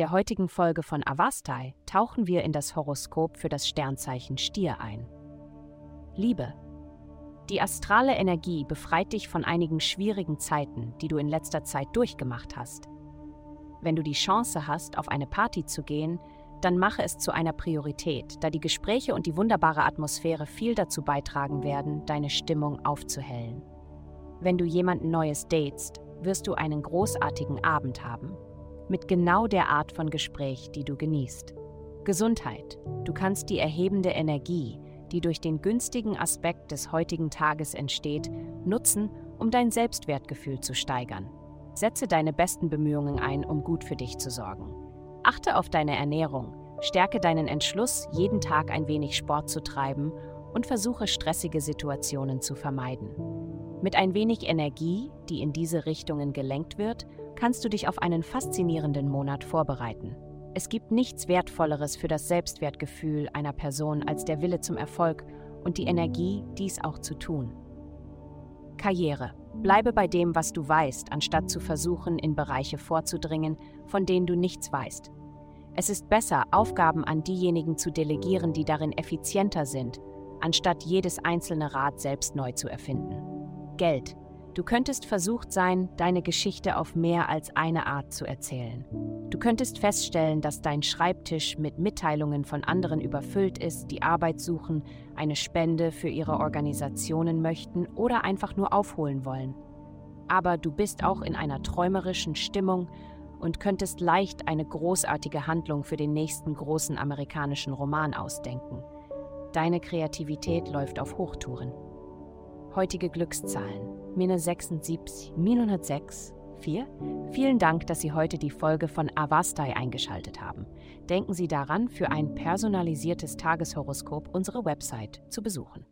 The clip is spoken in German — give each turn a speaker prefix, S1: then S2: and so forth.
S1: der heutigen Folge von Avastai tauchen wir in das Horoskop für das Sternzeichen Stier ein. Liebe. Die astrale Energie befreit dich von einigen schwierigen Zeiten, die du in letzter Zeit durchgemacht hast. Wenn du die Chance hast, auf eine Party zu gehen, dann mache es zu einer Priorität, da die Gespräche und die wunderbare Atmosphäre viel dazu beitragen werden, deine Stimmung aufzuhellen. Wenn du jemanden Neues datest, wirst du einen großartigen Abend haben, mit genau der Art von Gespräch, die du genießt. Gesundheit. Du kannst die erhebende Energie, die durch den günstigen Aspekt des heutigen Tages entsteht, nutzen, um dein Selbstwertgefühl zu steigern. Setze deine besten Bemühungen ein, um gut für dich zu sorgen. Achte auf deine Ernährung, stärke deinen Entschluss, jeden Tag ein wenig Sport zu treiben und versuche stressige Situationen zu vermeiden. Mit ein wenig Energie, die in diese Richtungen gelenkt wird, kannst du dich auf einen faszinierenden Monat vorbereiten. Es gibt nichts Wertvolleres für das Selbstwertgefühl einer Person als der Wille zum Erfolg und die Energie, dies auch zu tun. Karriere. Bleibe bei dem, was du weißt, anstatt zu versuchen, in Bereiche vorzudringen, von denen du nichts weißt. Es ist besser, Aufgaben an diejenigen zu delegieren, die darin effizienter sind, anstatt jedes einzelne Rad selbst neu zu erfinden. Geld. Du könntest versucht sein, deine Geschichte auf mehr als eine Art zu erzählen. Du könntest feststellen, dass dein Schreibtisch mit Mitteilungen von anderen überfüllt ist, die Arbeit suchen, eine Spende für ihre Organisationen möchten oder einfach nur aufholen wollen. Aber du bist auch in einer träumerischen Stimmung und könntest leicht eine großartige Handlung für den nächsten großen amerikanischen Roman ausdenken. Deine Kreativität läuft auf Hochtouren. Heutige Glückszahlen Mine 76, 106, 4. Vielen Dank, dass Sie heute die Folge von Avastai eingeschaltet haben. Denken Sie daran, für ein personalisiertes Tageshoroskop unsere Website zu besuchen.